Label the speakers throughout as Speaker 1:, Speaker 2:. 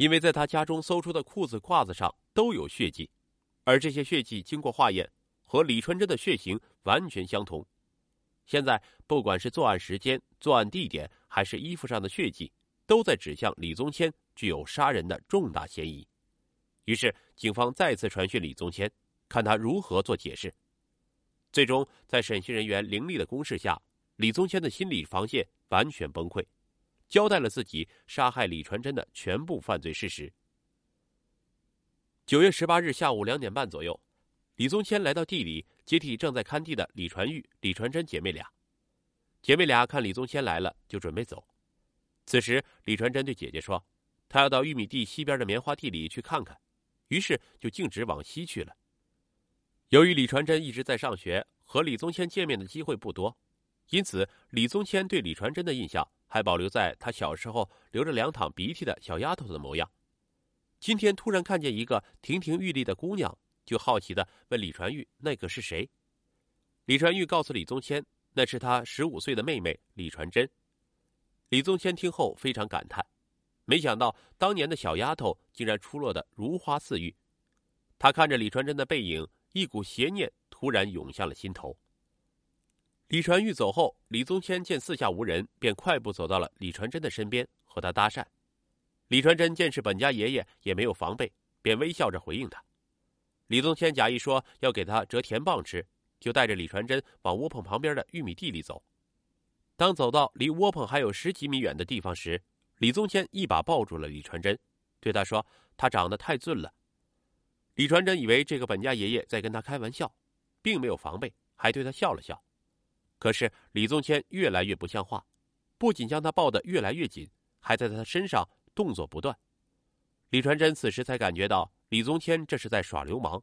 Speaker 1: 因为在他家中搜出的裤子、褂子上都有血迹，而这些血迹经过化验，和李春真的血型完全相同。现在，不管是作案时间、作案地点，还是衣服上的血迹，都在指向李宗谦具有杀人的重大嫌疑。于是，警方再次传讯李宗谦，看他如何做解释。最终，在审讯人员凌厉的攻势下，李宗谦的心理防线完全崩溃，交代了自己杀害李传真的全部犯罪事实。九月十八日下午两点半左右，李宗谦来到地里接替正在看地的李传玉、李传真姐妹俩。姐妹俩看李宗谦来了，就准备走。此时，李传真对姐姐说：“他要到玉米地西边的棉花地里去看看。”于是就径直往西去了。由于李传真一直在上学，和李宗谦见面的机会不多，因此李宗谦对李传真的印象还保留在他小时候流着两淌鼻涕的小丫头的模样。今天突然看见一个亭亭玉立的姑娘，就好奇的问李传玉：“那个是谁？”李传玉告诉李宗谦：“那是他十五岁的妹妹李传真。”李宗谦听后非常感叹，没想到当年的小丫头竟然出落的如花似玉。他看着李传真的背影。一股邪念突然涌向了心头。李传玉走后，李宗谦见四下无人，便快步走到了李传真的身边，和他搭讪。李传真见是本家爷爷，也没有防备，便微笑着回应他。李宗谦假意说要给他折甜棒吃，就带着李传真往窝棚旁边的玉米地里走。当走到离窝棚还有十几米远的地方时，李宗谦一把抱住了李传真，对他说：“他长得太俊了。”李传真以为这个本家爷爷在跟他开玩笑，并没有防备，还对他笑了笑。可是李宗谦越来越不像话，不仅将他抱得越来越紧，还在他身上动作不断。李传真此时才感觉到李宗谦这是在耍流氓，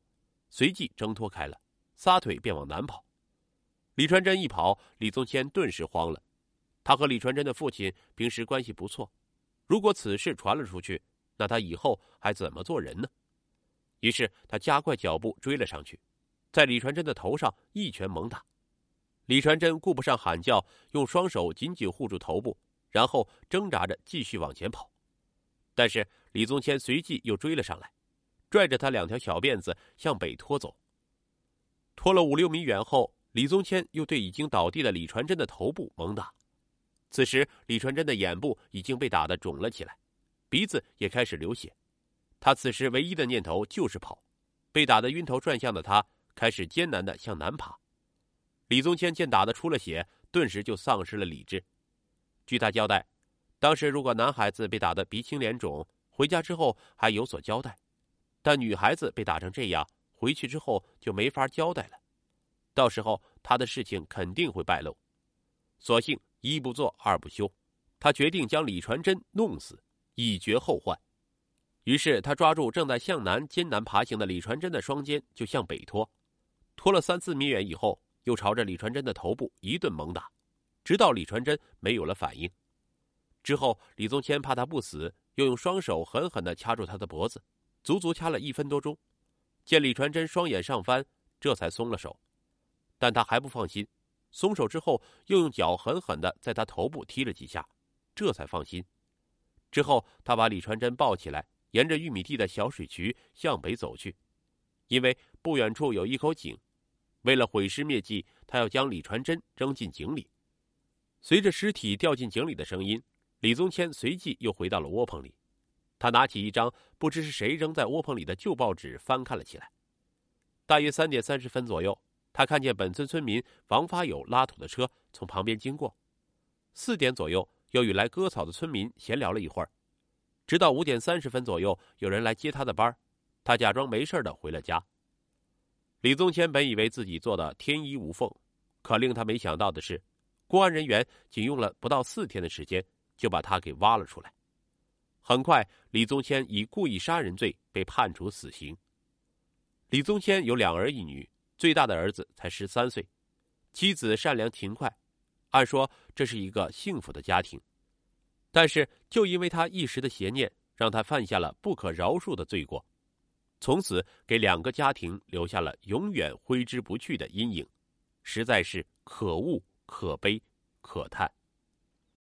Speaker 1: 随即挣脱开了，撒腿便往南跑。李传真一跑，李宗谦顿时慌了。他和李传真的父亲平时关系不错，如果此事传了出去，那他以后还怎么做人呢？于是他加快脚步追了上去，在李传真的头上一拳猛打。李传真顾不上喊叫，用双手紧紧护住头部，然后挣扎着继续往前跑。但是李宗谦随即又追了上来，拽着他两条小辫子向北拖走。拖了五六米远后，李宗谦又对已经倒地的李传真的头部猛打。此时李传真的眼部已经被打得肿了起来，鼻子也开始流血。他此时唯一的念头就是跑，被打得晕头转向的他开始艰难的向南爬。李宗谦见打得出了血，顿时就丧失了理智。据他交代，当时如果男孩子被打得鼻青脸肿，回家之后还有所交代；但女孩子被打成这样，回去之后就没法交代了，到时候他的事情肯定会败露。索性一不做二不休，他决定将李传真弄死，以绝后患。于是他抓住正在向南艰难爬行的李传真的双肩，就向北拖，拖了三四米远以后，又朝着李传真的头部一顿猛打，直到李传真没有了反应。之后，李宗谦怕他不死，又用双手狠狠地掐住他的脖子，足足掐了一分多钟。见李传真双眼上翻，这才松了手。但他还不放心，松手之后又用脚狠狠地在他头部踢了几下，这才放心。之后，他把李传真抱起来。沿着玉米地的小水渠向北走去，因为不远处有一口井。为了毁尸灭迹，他要将李传真扔进井里。随着尸体掉进井里的声音，李宗谦随即又回到了窝棚里。他拿起一张不知是谁扔在窝棚里的旧报纸，翻看了起来。大约三点三十分左右，他看见本村村民王发友拉土的车从旁边经过。四点左右，又与来割草的村民闲聊了一会儿。直到五点三十分左右，有人来接他的班他假装没事的回了家。李宗谦本以为自己做的天衣无缝，可令他没想到的是，公安人员仅用了不到四天的时间就把他给挖了出来。很快，李宗谦以故意杀人罪被判处死刑。李宗谦有两儿一女，最大的儿子才十三岁，妻子善良勤快，按说这是一个幸福的家庭。但是，就因为他一时的邪念，让他犯下了不可饶恕的罪过，从此给两个家庭留下了永远挥之不去的阴影，实在是可恶、可悲、可叹。